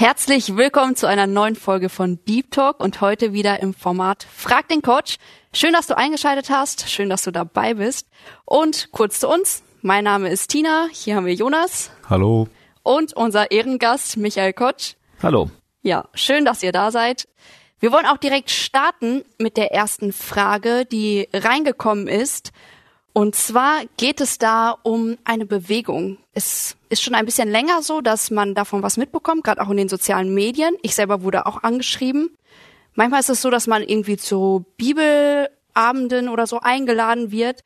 Herzlich willkommen zu einer neuen Folge von Deep Talk und heute wieder im Format Frag den Coach. Schön, dass du eingeschaltet hast, schön, dass du dabei bist. Und kurz zu uns, mein Name ist Tina, hier haben wir Jonas. Hallo. Und unser Ehrengast Michael Kotsch. Hallo. Ja, schön, dass ihr da seid. Wir wollen auch direkt starten mit der ersten Frage, die reingekommen ist. Und zwar geht es da um eine Bewegung. Es ist schon ein bisschen länger so, dass man davon was mitbekommt, gerade auch in den sozialen Medien. Ich selber wurde auch angeschrieben. Manchmal ist es so, dass man irgendwie zu Bibelabenden oder so eingeladen wird.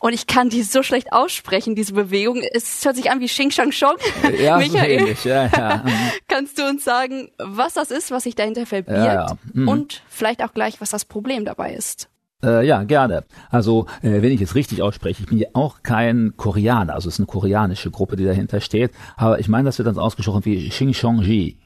Und ich kann die so schlecht aussprechen, diese Bewegung. Es hört sich an wie Xing Shang Shong. Ja, Michael, ähnlich. Ja, ja. kannst du uns sagen, was das ist, was sich dahinter verbirgt? Ja, ja. Mhm. Und vielleicht auch gleich, was das Problem dabei ist? Äh, ja, gerne. Also, äh, wenn ich es richtig ausspreche, ich bin ja auch kein Koreaner, also es ist eine koreanische Gruppe, die dahinter steht, aber ich meine, das wird dann ausgesprochen wie Xing Shong Ji.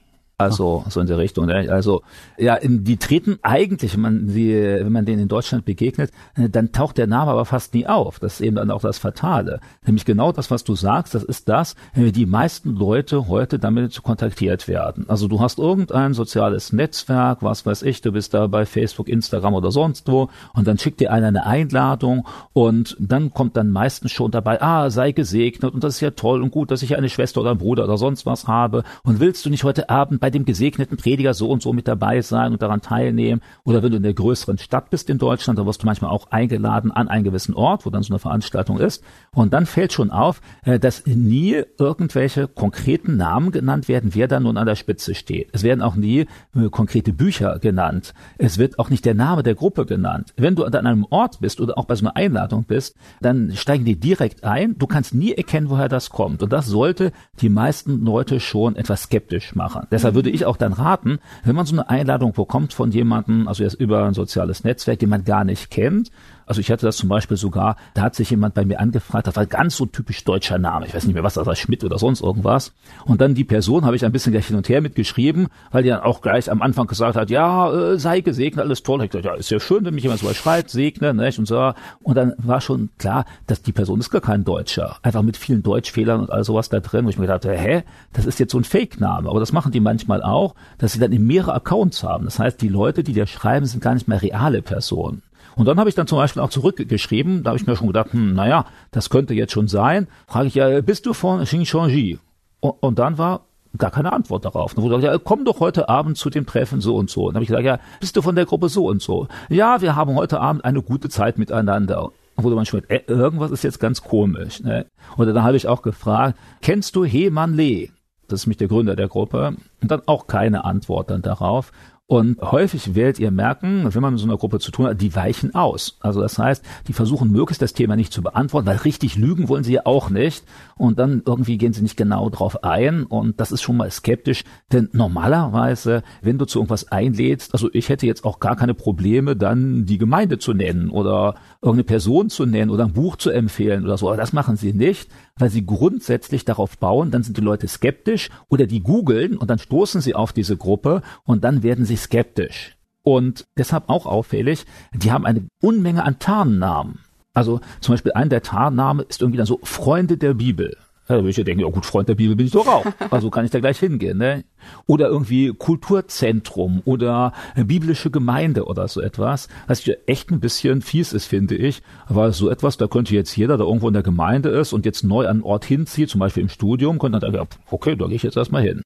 Also so in der Richtung. Ne? Also ja, die treten eigentlich, wenn man sie, wenn man denen in Deutschland begegnet, äh, dann taucht der Name aber fast nie auf. Das ist eben dann auch das Fatale. Nämlich genau das, was du sagst, das ist das, wenn die meisten Leute heute damit kontaktiert werden. Also du hast irgendein soziales Netzwerk, was weiß ich, du bist da bei Facebook, Instagram oder sonst wo und dann schickt dir einer eine Einladung und dann kommt dann meistens schon dabei, ah, sei gesegnet und das ist ja toll und gut, dass ich eine Schwester oder einen Bruder oder sonst was habe und willst du nicht heute Abend bei dem gesegneten Prediger so und so mit dabei sein und daran teilnehmen. Oder wenn du in der größeren Stadt bist in Deutschland, dann wirst du manchmal auch eingeladen an einen gewissen Ort, wo dann so eine Veranstaltung ist. Und dann fällt schon auf, äh, dass nie irgendwelche konkreten Namen genannt werden, wer da nun an der Spitze steht. Es werden auch nie äh, konkrete Bücher genannt. Es wird auch nicht der Name der Gruppe genannt. Wenn du an einem Ort bist oder auch bei so einer Einladung bist, dann steigen die direkt ein. Du kannst nie erkennen, woher das kommt. Und das sollte die meisten Leute schon etwas skeptisch machen. Deshalb würde ich auch dann raten, wenn man so eine Einladung bekommt von jemandem, also jetzt über ein soziales Netzwerk, den man gar nicht kennt, also ich hatte das zum Beispiel sogar, da hat sich jemand bei mir angefragt, das war ganz so typisch deutscher Name, ich weiß nicht mehr was, das war Schmidt oder sonst irgendwas. Und dann die Person habe ich ein bisschen gleich hin und her mitgeschrieben, weil die dann auch gleich am Anfang gesagt hat, ja, äh, sei gesegnet, alles toll. Ich gesagt, ja, ist ja schön, wenn mich jemand so schreibt, segne, nicht? Und so. Und dann war schon klar, dass die Person ist gar kein Deutscher. Einfach mit vielen Deutschfehlern und all sowas da drin, wo ich mir gedacht habe, hä, das ist jetzt so ein Fake-Name. Aber das machen die manchmal auch, dass sie dann in mehrere Accounts haben. Das heißt, die Leute, die dir schreiben, sind gar nicht mehr reale Personen. Und dann habe ich dann zum Beispiel auch zurückgeschrieben, da habe ich mir schon gedacht, hm, naja, das könnte jetzt schon sein. Frage ich ja, bist du von Xinjiang? Und, dann war gar keine Antwort darauf. Dann wurde gesagt, ja, komm doch heute Abend zu dem Treffen so und so. Und dann habe ich gesagt, ja, bist du von der Gruppe so und so? Ja, wir haben heute Abend eine gute Zeit miteinander. Und wurde man schon äh, irgendwas ist jetzt ganz komisch. Ne? Und dann habe ich auch gefragt, kennst du Heman Lee? Das ist mich der Gründer der Gruppe. Und dann auch keine Antwort dann darauf. Und häufig werdet ihr merken, wenn man mit so einer Gruppe zu tun hat, die weichen aus. Also das heißt, die versuchen möglichst das Thema nicht zu beantworten, weil richtig lügen wollen sie ja auch nicht. Und dann irgendwie gehen sie nicht genau drauf ein. Und das ist schon mal skeptisch. Denn normalerweise, wenn du zu irgendwas einlädst, also ich hätte jetzt auch gar keine Probleme, dann die Gemeinde zu nennen oder irgendeine Person zu nennen oder ein Buch zu empfehlen oder so. Aber das machen sie nicht, weil sie grundsätzlich darauf bauen, dann sind die Leute skeptisch oder die googeln und dann stoßen sie auf diese Gruppe und dann werden sie skeptisch. Und deshalb auch auffällig, die haben eine Unmenge an Tarnnamen. Also zum Beispiel ein der Tarnname ist irgendwie dann so Freunde der Bibel. Da würde ich ja denken, ja gut, Freund der Bibel bin ich doch auch. Also kann ich da gleich hingehen. Ne? Oder irgendwie Kulturzentrum oder biblische Gemeinde oder so etwas. Was ja echt ein bisschen fies ist, finde ich. Weil so etwas, da könnte jetzt jeder, der irgendwo in der Gemeinde ist und jetzt neu an einen Ort hinzieht, zum Beispiel im Studium, könnte dann sagen, okay, da gehe ich jetzt erstmal hin.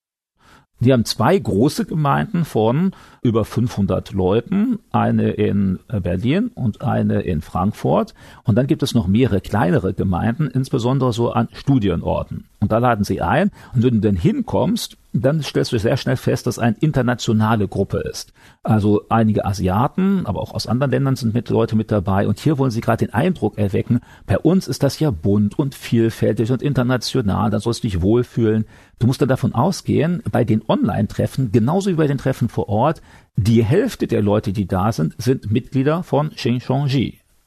Die haben zwei große Gemeinden von über 500 Leuten, eine in Berlin und eine in Frankfurt. Und dann gibt es noch mehrere kleinere Gemeinden, insbesondere so an Studienorten. Und da laden sie ein. Und wenn du dann hinkommst, dann stellst du sehr schnell fest, dass eine internationale Gruppe ist. Also einige Asiaten, aber auch aus anderen Ländern sind mit Leute mit dabei. Und hier wollen sie gerade den Eindruck erwecken, bei uns ist das ja bunt und vielfältig und international, da sollst du dich wohlfühlen. Du musst dann davon ausgehen, bei den Online-Treffen, genauso wie bei den Treffen vor Ort, die Hälfte der Leute, die da sind, sind Mitglieder von Xinjiang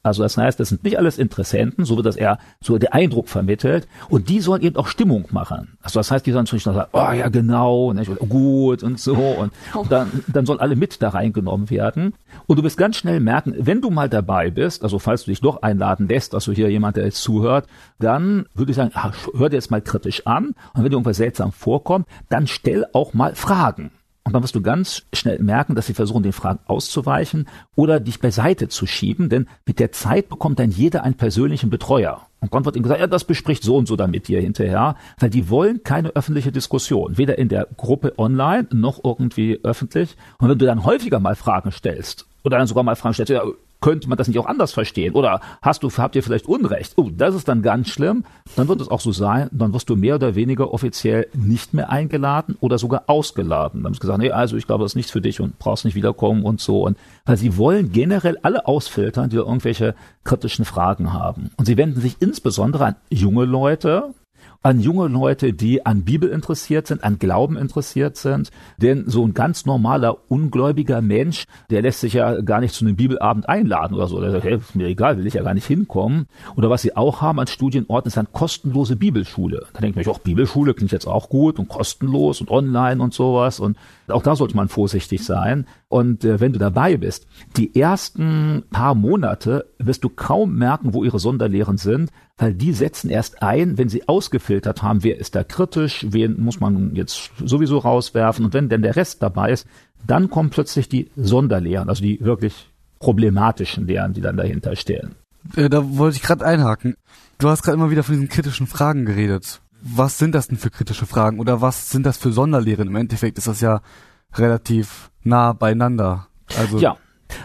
also das heißt, das sind nicht alles Interessenten, so wird das eher so der Eindruck vermittelt. Und die sollen eben auch Stimmung machen. Also das heißt, die sollen natürlich noch sagen, oh ja genau, nicht, oh, gut und so. Und, und dann, dann sollen alle mit da reingenommen werden. Und du wirst ganz schnell merken, wenn du mal dabei bist, also falls du dich doch einladen lässt, also hier jemand, der jetzt zuhört, dann würde ich sagen, hör dir jetzt mal kritisch an. Und wenn dir irgendwas seltsam vorkommt, dann stell auch mal Fragen. Und dann wirst du ganz schnell merken, dass sie versuchen, den Fragen auszuweichen oder dich beiseite zu schieben, denn mit der Zeit bekommt dann jeder einen persönlichen Betreuer. Und Gott wird ihm gesagt, ja, das bespricht so und so damit dir hinterher, weil die wollen keine öffentliche Diskussion, weder in der Gruppe online noch irgendwie öffentlich. Und wenn du dann häufiger mal Fragen stellst oder dann sogar mal Fragen stellst, ja, könnte man das nicht auch anders verstehen? Oder hast du, habt ihr vielleicht Unrecht? Oh, das ist dann ganz schlimm. Dann wird es auch so sein, dann wirst du mehr oder weniger offiziell nicht mehr eingeladen oder sogar ausgeladen. Dann haben gesagt, nee, also ich glaube, das ist nichts für dich und brauchst nicht wiederkommen und so. Und weil sie wollen generell alle ausfiltern, die irgendwelche kritischen Fragen haben. Und sie wenden sich insbesondere an junge Leute, an junge Leute, die an Bibel interessiert sind, an Glauben interessiert sind. Denn so ein ganz normaler, ungläubiger Mensch, der lässt sich ja gar nicht zu einem Bibelabend einladen oder so. Der sagt, hey, ist mir egal, will ich ja gar nicht hinkommen. Oder was sie auch haben an Studienorten, ist eine kostenlose Bibelschule. Da denkt man sich, auch Bibelschule klingt jetzt auch gut und kostenlos und online und sowas. Und auch da sollte man vorsichtig sein. Und äh, wenn du dabei bist, die ersten paar Monate wirst du kaum merken, wo ihre Sonderlehren sind, weil die setzen erst ein, wenn sie ausgefiltert haben, wer ist da kritisch, wen muss man jetzt sowieso rauswerfen. Und wenn denn der Rest dabei ist, dann kommen plötzlich die Sonderlehren, also die wirklich problematischen Lehren, die dann dahinter stehen. Äh, da wollte ich gerade einhaken. Du hast gerade immer wieder von diesen kritischen Fragen geredet. Was sind das denn für kritische Fragen oder was sind das für Sonderlehren? Im Endeffekt ist das ja relativ nah beieinander. Also ja.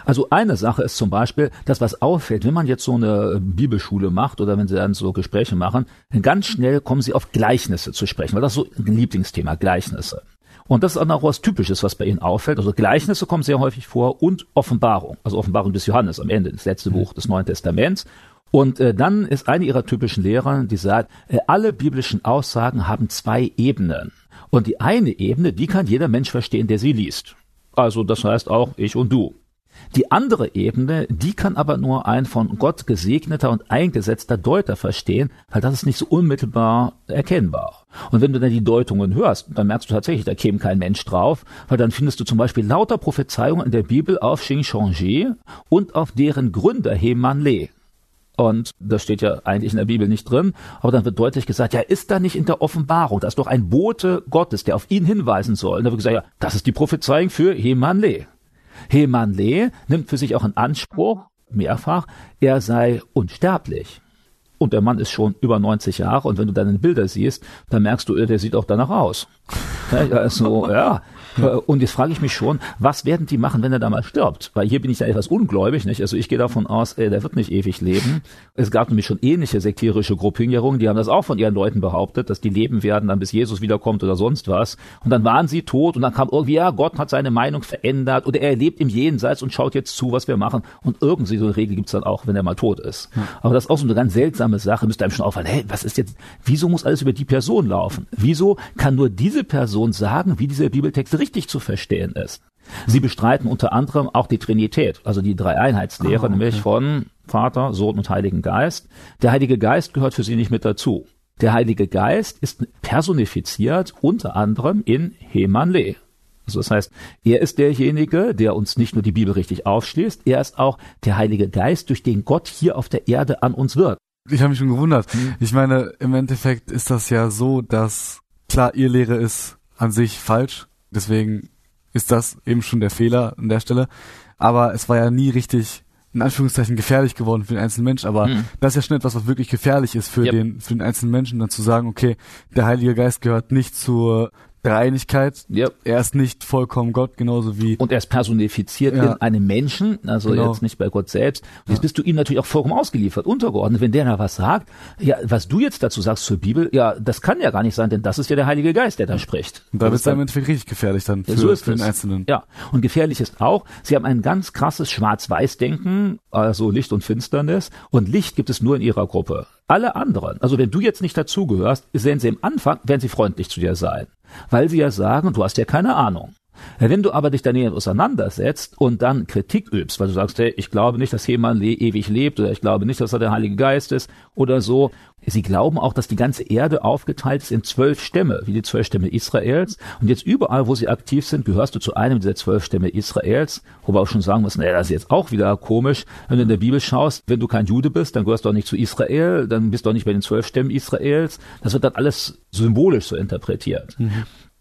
Also eine Sache ist zum Beispiel, das was auffällt, wenn man jetzt so eine Bibelschule macht oder wenn sie dann so Gespräche machen, dann ganz schnell kommen sie auf Gleichnisse zu sprechen, weil das ist so ein Lieblingsthema, Gleichnisse. Und das ist auch was Typisches, was bei ihnen auffällt. Also Gleichnisse kommen sehr häufig vor und Offenbarung, also Offenbarung des Johannes am Ende, das letzte Buch des Neuen Testaments. Und äh, dann ist eine ihrer typischen Lehrer, die sagt, äh, alle biblischen Aussagen haben zwei Ebenen. Und die eine Ebene, die kann jeder Mensch verstehen, der sie liest. Also das heißt auch ich und du. Die andere Ebene, die kann aber nur ein von Gott gesegneter und eingesetzter Deuter verstehen, weil das ist nicht so unmittelbar erkennbar. Und wenn du dann die Deutungen hörst, dann merkst du tatsächlich, da käme kein Mensch drauf, weil dann findest du zum Beispiel lauter Prophezeiungen in der Bibel auf Xing und auf deren Gründer Heman Le. Und das steht ja eigentlich in der Bibel nicht drin, aber dann wird deutlich gesagt, ja, ist da nicht in der Offenbarung, da ist doch ein Bote Gottes, der auf ihn hinweisen soll. Und da wird gesagt, ja, das ist die Prophezeiung für Hemanle. Hemanle nimmt für sich auch in Anspruch, mehrfach, er sei unsterblich. Und der Mann ist schon über 90 Jahre und wenn du deine Bilder siehst, dann merkst du, der sieht auch danach aus. Also, ja, und jetzt frage ich mich schon, was werden die machen, wenn er da mal stirbt? Weil hier bin ich ja etwas ungläubig, nicht? Also ich gehe davon aus, äh, der wird nicht ewig leben. Es gab nämlich schon ähnliche sektierische Gruppierungen, die haben das auch von ihren Leuten behauptet, dass die leben werden, dann bis Jesus wiederkommt oder sonst was. Und dann waren sie tot und dann kam irgendwie, ja, Gott hat seine Meinung verändert oder er lebt im Jenseits und schaut jetzt zu, was wir machen. Und irgendwie so eine Regel gibt's dann auch, wenn er mal tot ist. Ja. Aber das ist auch so eine ganz seltsame Sache, müsste einem schon auffallen, hey, was ist jetzt, wieso muss alles über die Person laufen? Wieso kann nur diese Person sagen, wie diese Bibeltexte richtig zu verstehen ist. Sie bestreiten unter anderem auch die Trinität, also die Dreieinheitslehre, oh, okay. nämlich von Vater, Sohn und Heiligen Geist. Der Heilige Geist gehört für sie nicht mit dazu. Der Heilige Geist ist personifiziert unter anderem in Heman Le. Also das heißt, er ist derjenige, der uns nicht nur die Bibel richtig aufschließt, er ist auch der Heilige Geist, durch den Gott hier auf der Erde an uns wirkt. Ich habe mich schon gewundert. Hm. Ich meine, im Endeffekt ist das ja so, dass klar, ihr Lehre ist an sich falsch. Deswegen ist das eben schon der Fehler an der Stelle. Aber es war ja nie richtig, in Anführungszeichen, gefährlich geworden für den einzelnen Mensch. Aber mhm. das ist ja schon etwas, was wirklich gefährlich ist für yep. den, für den einzelnen Menschen, dann zu sagen, okay, der Heilige Geist gehört nicht zur Dreieinigkeit. Ja. Er ist nicht vollkommen Gott, genauso wie Und er ist personifiziert Ja. in einem Menschen, also Genau. jetzt nicht bei Gott selbst. Und jetzt bist du ihm natürlich auch vollkommen ausgeliefert, untergeordnet. Wenn der da was sagt, ja, was du jetzt dazu sagst zur Bibel, ja, das kann ja gar nicht sein, denn das ist ja der Heilige Geist, der da spricht. und da Das wird ist es im Endeffekt richtig gefährlich dann für, ja, so ist für den. Einzelnen. Ja, und gefährlich ist auch, sie haben ein ganz krasses Schwarz-Weiß-Denken, also Licht und Finsternis. Und Licht gibt es nur in ihrer Gruppe. Alle anderen, also wenn du jetzt nicht dazugehörst, sehen sie im Anfang, werden sie freundlich zu dir sein. Weil sie ja sagen, du hast ja keine Ahnung. Wenn du aber dich daneben auseinandersetzt und dann Kritik übst, weil du sagst, hey, ich glaube nicht, dass jemand le ewig lebt oder ich glaube nicht, dass er der Heilige Geist ist oder so. Sie glauben auch, dass die ganze Erde aufgeteilt ist in zwölf Stämme, wie die zwölf Stämme Israels. Und jetzt überall, wo sie aktiv sind, gehörst du zu einem dieser zwölf Stämme Israels. Wo wir auch schon sagen müssen, naja, das ist jetzt auch wieder komisch. Wenn du in der Bibel schaust, wenn du kein Jude bist, dann gehörst du auch nicht zu Israel, dann bist du auch nicht bei den zwölf Stämmen Israels. Das wird dann alles symbolisch so interpretiert.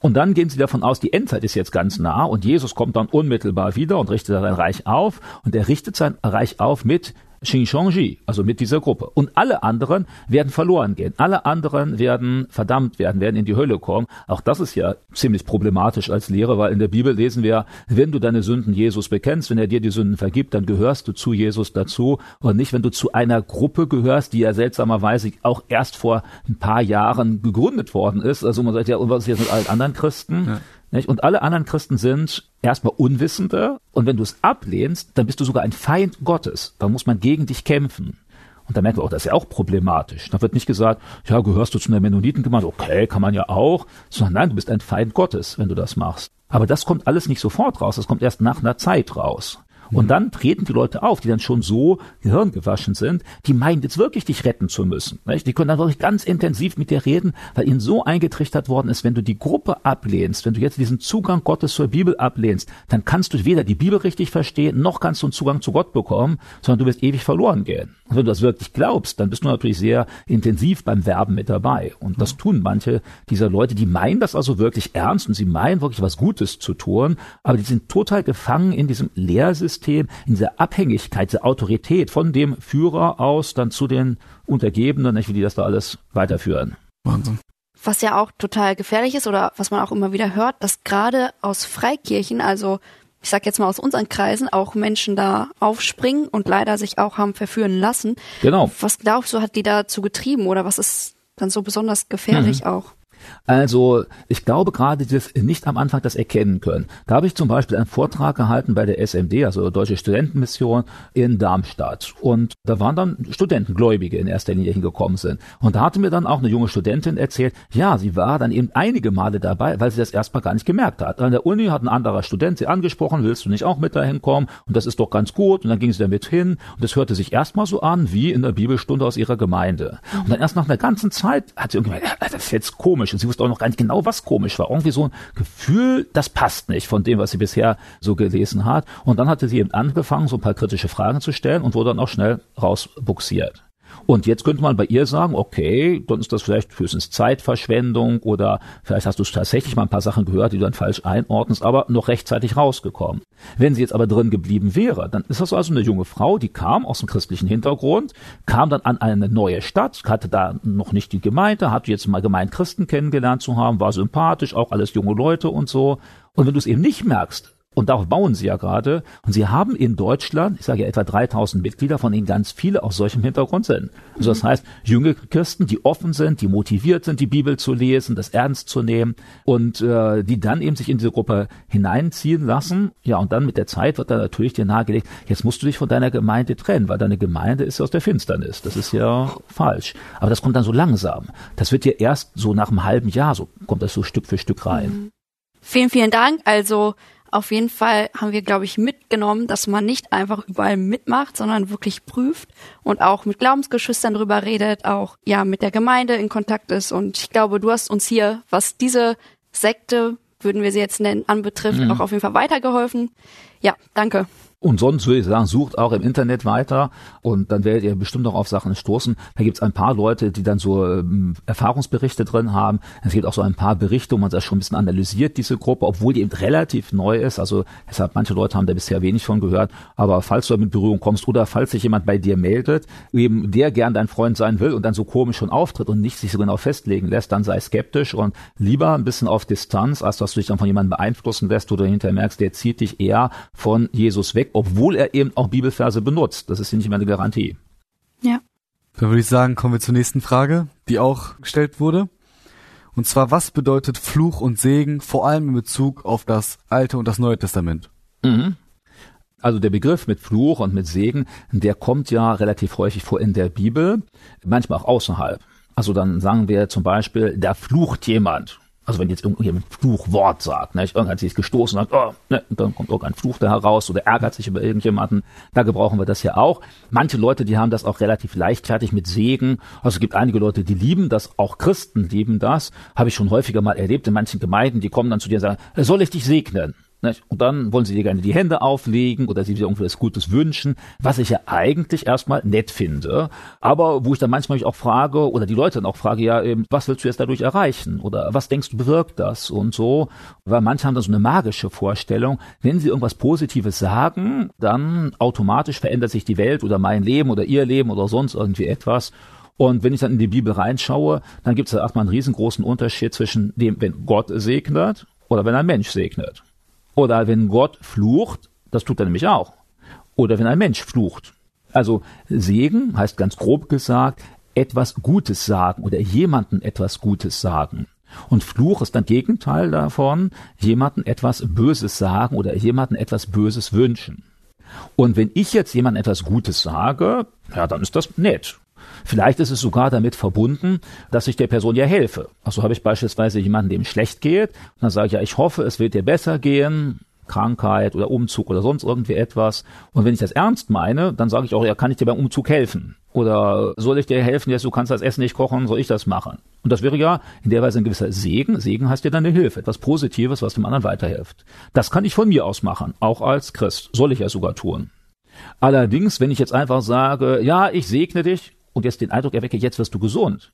Und dann gehen sie davon aus, die Endzeit ist jetzt ganz nah und Jesus kommt dann unmittelbar wieder und richtet sein Reich auf. Und er richtet sein Reich auf mit Xinjiang, also mit dieser Gruppe. Und alle anderen werden verloren gehen. Alle anderen werden verdammt werden, werden in die Hölle kommen. Auch das ist ja ziemlich problematisch als Lehre, weil in der Bibel lesen wir, wenn du deine Sünden Jesus bekennst, wenn er dir die Sünden vergibt, dann gehörst du zu Jesus dazu und nicht, wenn du zu einer Gruppe gehörst, die ja seltsamerweise auch erst vor ein paar Jahren gegründet worden ist. Also man sagt ja, und was ist jetzt mit allen anderen Christen? Nicht? Und alle anderen Christen sind erstmal Unwissende. Und wenn du es ablehnst, dann bist du sogar ein Feind Gottes. Dann muss man gegen dich kämpfen. Und da merken wir auch, das ist ja auch problematisch. Da wird nicht gesagt, ja, gehörst du zu einer Mennonitengemeinde? Okay, kann man ja auch. Sondern nein, du bist ein Feind Gottes, wenn du das machst. Aber das kommt alles nicht sofort raus. Das kommt erst nach einer Zeit raus. Und dann treten die Leute auf, die dann schon so gehirngewaschen sind, die meinen jetzt wirklich dich retten zu müssen. Nicht? Die können dann wirklich ganz intensiv mit dir reden, weil ihnen so eingetrichtert worden ist, wenn du die Gruppe ablehnst, wenn du jetzt diesen Zugang Gottes zur Bibel ablehnst, dann kannst du weder die Bibel richtig verstehen, noch kannst du einen Zugang zu Gott bekommen, sondern du wirst ewig verloren gehen. Und wenn du das wirklich glaubst, dann bist du natürlich sehr intensiv beim Werben mit dabei. Und das tun manche dieser Leute, die meinen das also wirklich ernst und sie meinen wirklich was Gutes zu tun, aber die sind total gefangen in diesem Lehrsystem, in dieser Abhängigkeit, dieser Autorität von dem Führer aus dann zu den Untergebenen, nicht, wie die das da alles weiterführen. Wahnsinn. Was ja auch total gefährlich ist oder was man auch immer wieder hört, dass gerade aus Freikirchen, also ich sag jetzt mal aus unseren Kreisen, auch Menschen da aufspringen und leider sich auch haben verführen lassen. Genau. Was glaubst du, hat die dazu getrieben oder was ist dann so besonders gefährlich auch? Also ich glaube gerade das nicht am Anfang das erkennen können. Da habe ich zum Beispiel einen Vortrag gehalten bei der SMD, also Deutsche Studentenmission in Darmstadt. Und da waren dann Studentengläubige in erster Linie hingekommen sind. Und da hatte mir dann auch eine junge Studentin erzählt, ja, sie war dann eben einige Male dabei, weil sie das erstmal gar nicht gemerkt hat. An der Uni hat ein anderer Student sie angesprochen, willst du nicht auch mit dahin kommen? Und das ist doch ganz gut. Und dann ging sie damit hin. Und das hörte sich erstmal so an wie in der Bibelstunde aus ihrer Gemeinde. Und dann erst nach einer ganzen Zeit hat sie irgendwie gemeint, ja, das ist jetzt komisch. Und sie wusste auch noch gar nicht genau, was komisch war. Irgendwie so ein Gefühl, das passt nicht von dem, was sie bisher so gelesen hat. Und dann hatte sie eben angefangen, so ein paar kritische Fragen zu stellen und wurde dann auch schnell rausbuxiert. Und jetzt könnte man bei ihr sagen, okay, dann ist das vielleicht höchstens Zeitverschwendung oder vielleicht hast du tatsächlich mal ein paar Sachen gehört, die du dann falsch einordnest, aber noch rechtzeitig rausgekommen. Wenn sie jetzt aber drin geblieben wäre, dann ist das also eine junge Frau, die kam aus dem christlichen Hintergrund, kam dann an eine neue Stadt, hatte da noch nicht die Gemeinde, hatte jetzt mal gemeint Christen kennengelernt zu haben, war sympathisch, auch alles junge Leute und so. Und wenn du es eben nicht merkst, und darauf bauen sie ja gerade. Und sie haben in Deutschland, ich sage ja etwa 3000 Mitglieder, von denen ganz viele aus solchem Hintergrund sind. Also das heißt, junge Christen, die offen sind, die motiviert sind, die Bibel zu lesen, das ernst zu nehmen und äh, die dann eben sich in diese Gruppe hineinziehen lassen. Ja, und dann mit der Zeit wird dann natürlich dir nahegelegt, jetzt musst du dich von deiner Gemeinde trennen, weil deine Gemeinde ist ja aus der Finsternis. Das ist ja falsch. Aber das kommt dann so langsam. Das wird dir erst so nach einem halben Jahr, so kommt das so Stück für Stück rein. Vielen, vielen Dank. Also auf jeden Fall haben wir, glaube ich, mitgenommen, dass man nicht einfach überall mitmacht, sondern wirklich prüft und auch mit Glaubensgeschwistern drüber redet, auch ja mit der Gemeinde in Kontakt ist. Und ich glaube, du hast uns hier, was diese Sekte, würden wir sie jetzt nennen, anbetrifft, auch auf jeden Fall weitergeholfen. Ja, danke. Und sonst würde ich sagen, sucht auch im Internet weiter und dann werdet ihr bestimmt noch auf Sachen stoßen. Da gibt es ein paar Leute, die dann so ähm, Erfahrungsberichte drin haben. Es gibt auch so ein paar Berichte, wo man das schon ein bisschen analysiert, diese Gruppe, obwohl die eben relativ neu ist. Also deshalb, manche Leute haben da bisher wenig von gehört. Aber falls du damit in Berührung kommst oder falls sich jemand bei dir meldet, eben der gern dein Freund sein will und dann so komisch schon auftritt und nicht sich so genau festlegen lässt, dann sei skeptisch und lieber ein bisschen auf Distanz, als dass du dich dann von jemandem beeinflussen lässt oder hinterher merkst, der zieht dich eher von Jesus weg obwohl er eben auch Bibelverse benutzt. Das ist ja nicht mehr eine Garantie. Ja. Dann würde ich sagen, kommen wir zur nächsten Frage, die auch gestellt wurde. Und zwar, was bedeutet Fluch und Segen, vor allem in Bezug auf das Alte und das Neue Testament? Mhm. Also der Begriff mit Fluch und mit Segen, der kommt ja relativ häufig vor in der Bibel, manchmal auch außerhalb. Also dann sagen wir zum Beispiel, da flucht jemand. Also wenn jetzt irgendjemand ein Fluchwort sagt, ne, irgendjemand sich gestoßen hat, oh, ne, dann kommt irgendein Fluch da heraus oder ärgert sich über irgendjemanden, da gebrauchen wir das ja auch. Manche Leute, die haben das auch relativ leichtfertig mit Segen. Also es gibt einige Leute, die lieben das, auch Christen lieben das. Habe ich schon häufiger mal erlebt in manchen Gemeinden, die kommen dann zu dir und sagen, soll ich dich segnen? Und dann wollen sie dir gerne die Hände auflegen oder sie dir irgendwas Gutes wünschen, was ich ja eigentlich erstmal nett finde. Aber wo ich dann manchmal mich auch frage, oder die Leute dann auch frage, ja, eben, was willst du jetzt dadurch erreichen? Oder was denkst du bewirkt das? Und so. Weil manche haben dann so eine magische Vorstellung, wenn sie irgendwas Positives sagen, dann automatisch verändert sich die Welt oder mein Leben oder ihr Leben oder sonst irgendwie etwas. Und wenn ich dann in die Bibel reinschaue, dann gibt es da erstmal einen riesengroßen Unterschied zwischen dem, wenn Gott segnet oder wenn ein Mensch segnet. Oder wenn Gott flucht, das tut er nämlich auch. Oder wenn ein Mensch flucht. Also Segen heißt ganz grob gesagt, etwas Gutes sagen oder jemanden etwas Gutes sagen. Und Fluch ist ein Gegenteil davon, jemanden etwas Böses sagen oder jemanden etwas Böses wünschen. Und wenn ich jetzt jemandem etwas Gutes sage, ja, dann ist das nett. Vielleicht ist es sogar damit verbunden, dass ich der Person ja helfe. Also habe ich beispielsweise jemanden, dem schlecht geht, und dann sage ich ja, ich hoffe, es wird dir besser gehen, Krankheit oder Umzug oder sonst irgendwie etwas. Und wenn ich das ernst meine, dann sage ich auch, ja, kann ich dir beim Umzug helfen? Oder soll ich dir helfen, jetzt du kannst das Essen nicht kochen, soll ich das machen? Und das wäre ja in der Weise ein gewisser Segen. Segen heißt ja dann eine Hilfe, etwas Positives, was dem anderen weiterhilft. Das kann ich von mir aus machen, auch als Christ. Soll ich ja sogar tun. Allerdings, wenn ich jetzt einfach sage, ja, ich segne dich, und jetzt den Eindruck erwecke, jetzt wirst du gesund.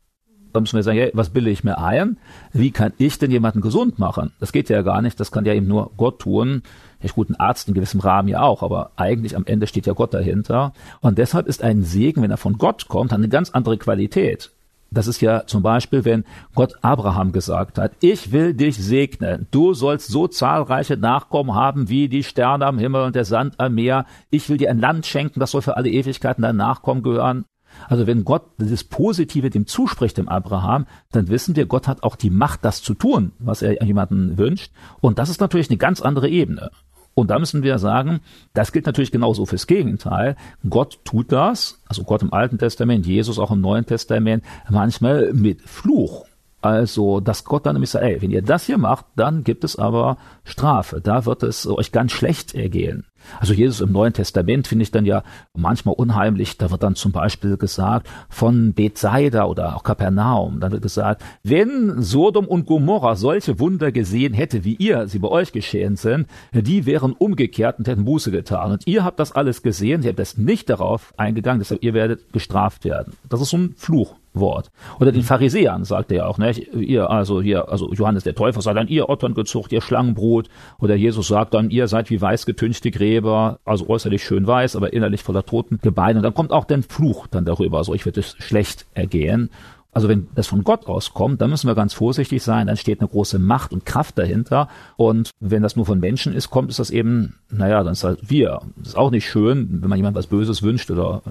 Dann müssen wir sagen, hey, was bilde ich mir ein? Wie kann ich denn jemanden gesund machen? Das geht ja gar nicht, das kann ja eben nur Gott tun. Ja gut, ein Arzt in gewissem Rahmen ja auch, aber eigentlich am Ende steht ja Gott dahinter. Und deshalb ist ein Segen, wenn er von Gott kommt, eine ganz andere Qualität. Das ist ja zum Beispiel, wenn Gott Abraham gesagt hat, ich will dich segnen, du sollst so zahlreiche Nachkommen haben wie die Sterne am Himmel und der Sand am Meer, ich will dir ein Land schenken, das soll für alle Ewigkeiten dein Nachkommen gehören. Also wenn Gott das Positive dem zuspricht, dem Abraham, dann wissen wir, Gott hat auch die Macht, das zu tun, was er jemanden wünscht. Und das ist natürlich eine ganz andere Ebene. Und da müssen wir sagen, das gilt natürlich genauso fürs Gegenteil. Gott tut das, also Gott im Alten Testament, Jesus auch im Neuen Testament, manchmal mit Fluch. Also, dass Gott dann nämlich sagt, ey, wenn ihr das hier macht, dann gibt es aber Strafe. Da wird es euch ganz schlecht ergehen. Also Jesus im Neuen Testament finde ich dann ja manchmal unheimlich. Da wird dann zum Beispiel gesagt von Bethsaida oder auch Kapernaum. Dann wird gesagt, wenn Sodom und Gomorra solche Wunder gesehen hätte, wie ihr sie bei euch geschehen sind, die wären umgekehrt und hätten Buße getan. Und ihr habt das alles gesehen, ihr habt das nicht darauf eingegangen, deshalb ihr werdet gestraft werden. Das ist so ein Fluch. Wort. Oder den. Pharisäern sagt er ja auch, ne? Ihr, also hier, also Johannes der Täufer sagt dann, ihr Ottern gezucht, ihr Schlangenbrot. Oder Jesus sagt dann, ihr seid wie weiß getünchte Gräber, also äußerlich schön weiß, aber innerlich voller Totengebeine. Und dann kommt auch der Fluch dann darüber, also ich werde es schlecht ergehen. Also wenn das von Gott auskommt, dann müssen wir ganz vorsichtig sein, dann steht eine große Macht und Kraft dahinter. Und wenn das nur von Menschen ist, kommt, ist das eben, naja, dann ist halt wir. Das ist auch nicht schön, wenn man jemand was Böses wünscht oder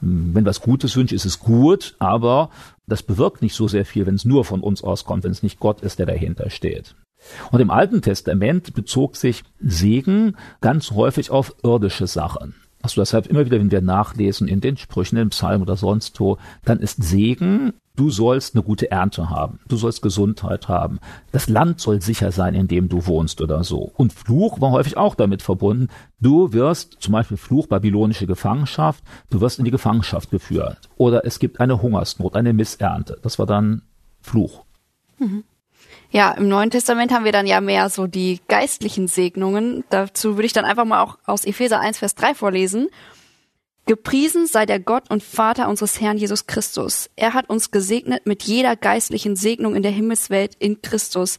wenn was Gutes wünscht, ist es gut, aber das bewirkt nicht so sehr viel, wenn es nur von uns auskommt, wenn es nicht Gott ist, der dahinter steht. Und im Alten Testament bezog sich Segen ganz häufig auf irdische Sachen. Also deshalb immer wieder, wenn wir nachlesen in den Sprüchen, im Psalm oder sonst wo, dann ist Segen Du sollst eine gute Ernte haben. Du sollst Gesundheit haben. Das Land soll sicher sein, in dem du wohnst oder so. Und Fluch war häufig auch damit verbunden. Du wirst zum Beispiel Fluch babylonische Gefangenschaft. Du wirst in die Gefangenschaft geführt. Oder es gibt eine Hungersnot, eine Missernte. Das war dann Fluch. Mhm. Ja, im Neuen Testament haben wir dann ja mehr so die geistlichen Segnungen. Dazu würde ich dann einfach mal auch aus Epheser 1, Vers 3 vorlesen. Gepriesen sei der Gott und Vater unseres Herrn Jesus Christus. Er hat uns gesegnet mit jeder geistlichen Segnung in der Himmelswelt in Christus.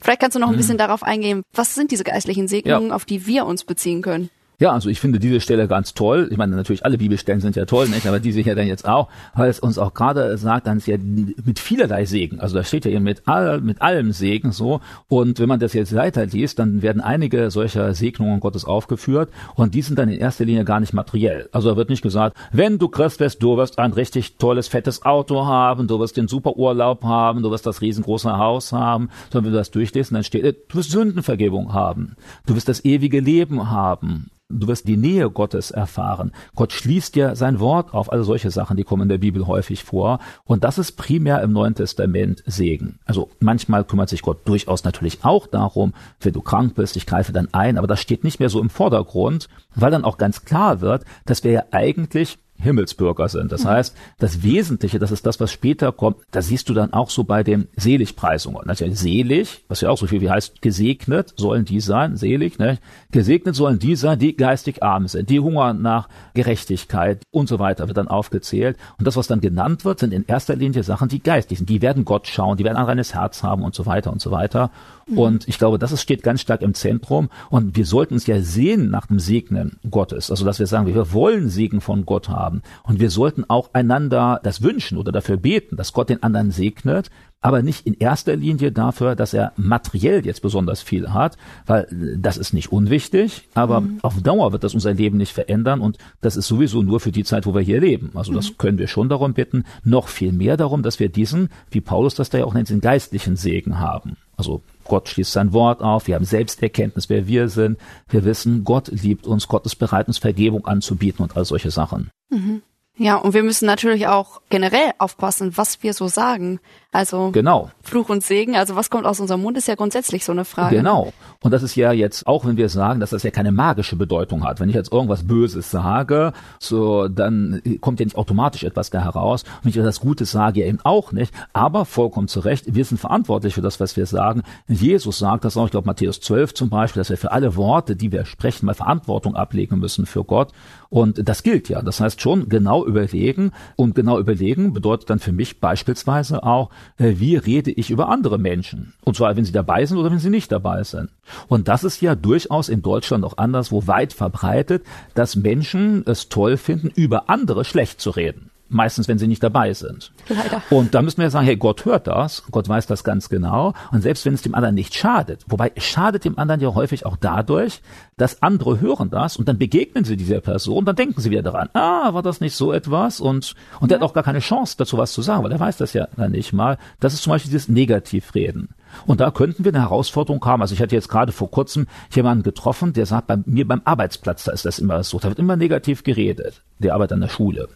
Vielleicht kannst du noch ein mhm. bisschen darauf eingehen, was sind diese geistlichen Segnungen, ja. auf die wir uns beziehen können? Ja, also ich finde diese Stelle ganz toll. Ich meine, natürlich alle Bibelstellen sind ja toll, nicht? aber diese hier dann jetzt auch, weil es uns auch gerade sagt, dann ist ja mit vielerlei Segen. Also da steht ja eben mit, all, mit allem Segen so. Und wenn man das jetzt weiter liest, dann werden einige solcher Segnungen Gottes aufgeführt und die sind dann in erster Linie gar nicht materiell. Also da wird nicht gesagt, wenn du Christ wirst, du wirst ein richtig tolles, fettes Auto haben, du wirst den super Urlaub haben, du wirst das riesengroße Haus haben, sondern wenn du das durchlesen, dann steht, du wirst Sündenvergebung haben, du wirst das ewige Leben haben Du wirst die Nähe Gottes erfahren. Gott schließt dir sein Wort auf. Alle solche Sachen, die kommen in der Bibel häufig vor. Und das ist primär im Neuen Testament Segen. Also manchmal kümmert sich Gott durchaus natürlich auch darum, wenn du krank bist, ich greife dann ein. Aber das steht nicht mehr so im Vordergrund, weil dann auch ganz klar wird, dass wir ja eigentlich Himmelsbürger sind. Das mhm. heißt, das Wesentliche, das ist das, was später kommt, da siehst du dann auch so bei den Seligpreisungen. Natürlich selig, was ja auch so viel wie heißt, gesegnet sollen die sein, selig, ne? Gesegnet sollen die sein, die geistig arm sind, die hungern nach Gerechtigkeit und so weiter, wird dann aufgezählt. Und das, was dann genannt wird, sind in erster Linie Sachen, die geistig sind. Die werden Gott schauen, die werden ein reines Herz haben und so weiter und so weiter. Mhm. Und ich glaube, das ist, steht ganz stark im Zentrum. Und wir sollten uns ja sehen nach dem Segnen Gottes. Also, dass wir sagen, wir wollen Segen von Gott haben. Und wir sollten auch einander das wünschen oder dafür beten, dass Gott den anderen segnet aber nicht in erster Linie dafür, dass er materiell jetzt besonders viel hat, weil das ist nicht unwichtig, aber mhm. auf Dauer wird das unser Leben nicht verändern und das ist sowieso nur für die Zeit, wo wir hier leben. Also das mhm. können wir schon darum bitten, noch viel mehr darum, dass wir diesen, wie Paulus das da ja auch nennt, den geistlichen Segen haben. Also Gott schließt sein Wort auf, wir haben Selbsterkenntnis, wer wir sind, wir wissen, Gott liebt uns, Gott ist bereit, uns Vergebung anzubieten und all solche Sachen. Mhm. Ja, und wir müssen natürlich auch generell aufpassen, was wir so sagen. Also genau. Fluch und Segen, also was kommt aus unserem Mund, ist ja grundsätzlich so eine Frage. Genau. Und das ist ja jetzt, auch wenn wir sagen, dass das ja keine magische Bedeutung hat. Wenn ich jetzt irgendwas Böses sage, so, dann kommt ja nicht automatisch etwas da heraus. Und wenn ich etwas Gutes sage, ja eben auch nicht. Aber vollkommen zu Recht, wir sind verantwortlich für das, was wir sagen. Jesus sagt das auch, ich glaube Matthäus 12 zum Beispiel, dass wir für alle Worte, die wir sprechen, mal Verantwortung ablegen müssen für Gott. Und das gilt ja. Das heißt schon genau überlegen. Und genau überlegen bedeutet dann für mich beispielsweise auch, wie rede ich über andere Menschen? Und zwar, wenn sie dabei sind oder wenn sie nicht dabei sind. Und das ist ja durchaus in Deutschland auch anderswo weit verbreitet, dass Menschen es toll finden, über andere schlecht zu reden. Meistens, wenn sie nicht dabei sind. Leider. Und da müssen wir sagen, hey, Gott hört das, Gott weiß das ganz genau. Und selbst wenn es dem anderen nicht schadet, wobei es schadet dem anderen ja häufig auch dadurch, dass andere hören das und dann begegnen sie dieser Person, dann denken sie wieder daran, ah, war das nicht so etwas? Und, und ja. der hat auch gar keine Chance dazu was zu sagen, weil er weiß das ja dann nicht mal. Das ist zum Beispiel dieses Negativreden. Und da könnten wir eine Herausforderung haben. Also ich hatte jetzt gerade vor kurzem jemanden getroffen, der sagt, bei mir beim Arbeitsplatz, da ist das immer so, da wird immer negativ geredet. Der arbeitet an der Schule.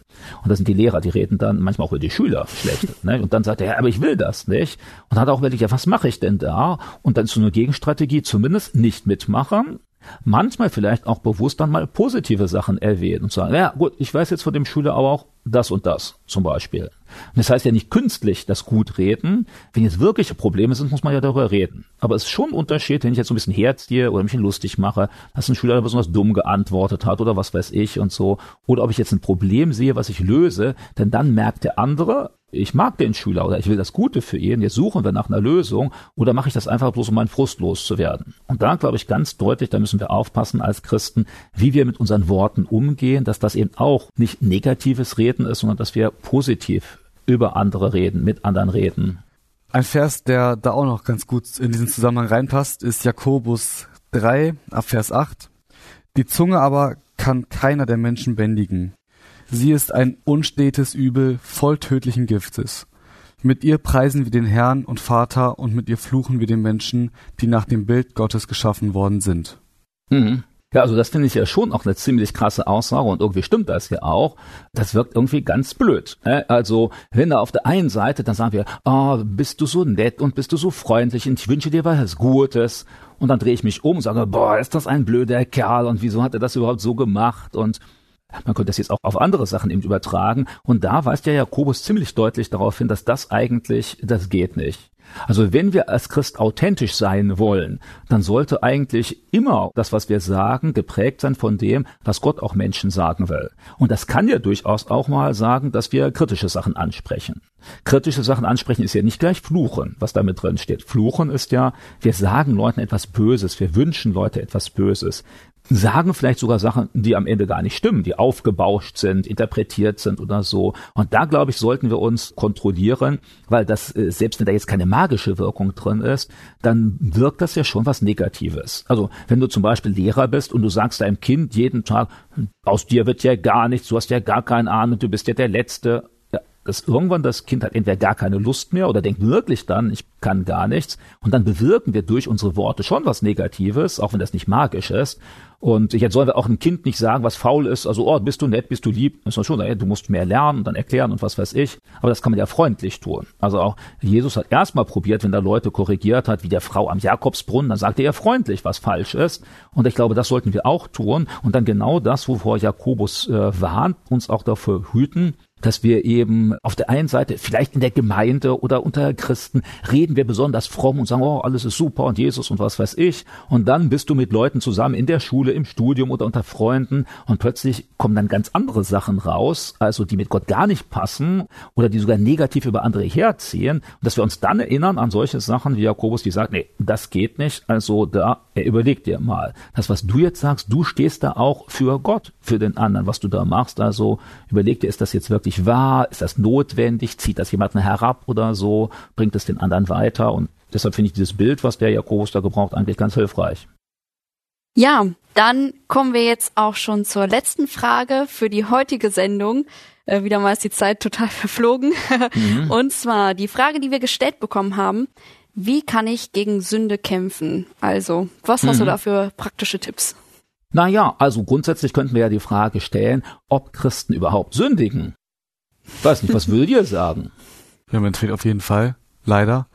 Und da sind die Lehrer, die reden dann manchmal auch über die Schüler schlecht. Ne? Und dann sagt er, ja, aber ich will das nicht. Und dann hat auch wirklich, ja, was mache ich denn da? Und dann ist so eine Gegenstrategie, zumindest nicht mitmachen, manchmal vielleicht auch bewusst dann mal positive Sachen erwähnen und sagen, ja gut, ich weiß jetzt von dem Schüler aber auch das und das zum Beispiel. Und das heißt ja nicht künstlich das gut reden. Wenn jetzt wirkliche Probleme sind, muss man ja darüber reden. Aber es ist schon ein Unterschied, wenn ich jetzt so ein bisschen herziehe oder mich lustig mache, dass ein Schüler besonders dumm geantwortet hat oder was weiß ich und so. Oder ob ich jetzt ein Problem sehe, was ich löse, denn dann merkt der andere, ich mag den Schüler oder ich will das Gute für ihn, jetzt suchen wir nach einer Lösung oder mache ich das einfach bloß, um meinen Frust loszuwerden? Und da glaube ich ganz deutlich, da müssen wir aufpassen als Christen, wie wir mit unseren Worten umgehen, dass das eben auch nicht negatives Reden ist, sondern dass wir positiv über andere reden, mit anderen reden. Ein Vers, der da auch noch ganz gut in diesen Zusammenhang reinpasst, ist Jakobus 3 ab Vers 8. Die Zunge aber kann keiner der Menschen bändigen. Sie ist ein unstetes Übel voll tödlichen Giftes. Mit ihr preisen wir den Herrn und Vater und mit ihr fluchen wir den Menschen, die nach dem Bild Gottes geschaffen worden sind. Mhm. Ja, also das finde ich ja schon auch eine ziemlich krasse Aussage und irgendwie stimmt das ja auch. Das wirkt irgendwie ganz blöd. Ne? Also wenn da auf der einen Seite, dann sagen wir, oh, bist du so nett und bist du so freundlich und ich wünsche dir was Gutes. Und dann drehe ich mich um und sage, boah, ist das ein blöder Kerl und wieso hat er das überhaupt so gemacht? Und man könnte das jetzt auch auf andere Sachen eben übertragen. Und da weist ja Jakobus ziemlich deutlich darauf hin, dass das eigentlich, das geht nicht. Also wenn wir als Christ authentisch sein wollen, dann sollte eigentlich immer das, was wir sagen, geprägt sein von dem, was Gott auch Menschen sagen will. Und das kann ja durchaus auch mal sagen, dass wir kritische Sachen ansprechen. Kritische Sachen ansprechen ist ja nicht gleich Fluchen, was damit drin steht. Fluchen ist ja, wir sagen Leuten etwas Böses, wir wünschen Leute etwas Böses sagen vielleicht sogar Sachen, die am Ende gar nicht stimmen, die aufgebauscht sind, interpretiert sind oder so. Und da, glaube ich, sollten wir uns kontrollieren, weil das, äh, selbst wenn da jetzt keine magische Wirkung drin ist, dann wirkt das ja schon was Negatives. Also wenn du zum Beispiel Lehrer bist und du sagst deinem Kind jeden Tag, aus dir wird ja gar nichts, du hast ja gar keine Ahnung, du bist ja der Letzte, dass irgendwann das Kind hat entweder gar keine Lust mehr oder denkt wirklich dann, ich kann gar nichts. Und dann bewirken wir durch unsere Worte schon was Negatives, auch wenn das nicht magisch ist. Und jetzt sollen wir auch einem Kind nicht sagen, was faul ist, also, oh, bist du nett, bist du lieb, das ist schon, du musst mehr lernen und dann erklären und was weiß ich. Aber das kann man ja freundlich tun. Also auch Jesus hat erstmal probiert, wenn da Leute korrigiert hat, wie der Frau am Jakobsbrunnen, dann sagte er freundlich, was falsch ist. Und ich glaube, das sollten wir auch tun. Und dann genau das, wovor Jakobus äh, warnt, uns auch dafür hüten, dass wir eben auf der einen Seite vielleicht in der Gemeinde oder unter Christen reden wir besonders fromm und sagen, oh, alles ist super und Jesus und was weiß ich. Und dann bist du mit Leuten zusammen in der Schule, im Studium oder unter Freunden und plötzlich kommen dann ganz andere Sachen raus, also die mit Gott gar nicht passen oder die sogar negativ über andere herziehen. Und dass wir uns dann erinnern an solche Sachen wie Jakobus, die sagt, nee, das geht nicht. Also da, er überlegt dir mal. Das, was du jetzt sagst, du stehst da auch für Gott, für den anderen, was du da machst. Also überleg dir, ist das jetzt wirklich wahr? Ist das notwendig? Zieht das jemanden herab oder so? Bringt es den anderen weiter? Und deshalb finde ich dieses Bild, was der Jakobus da gebraucht, eigentlich ganz hilfreich. Ja, dann kommen wir jetzt auch schon zur letzten Frage für die heutige Sendung. Äh, wieder mal ist die Zeit total verflogen. Mhm. Und zwar die Frage, die wir gestellt bekommen haben. Wie kann ich gegen Sünde kämpfen? Also, was hast mhm. du da für praktische Tipps? Naja, also grundsätzlich könnten wir ja die Frage stellen, ob Christen überhaupt sündigen. Weiß nicht, was würdet ihr sagen? Ja, im Endeffekt auf jeden Fall. Leider.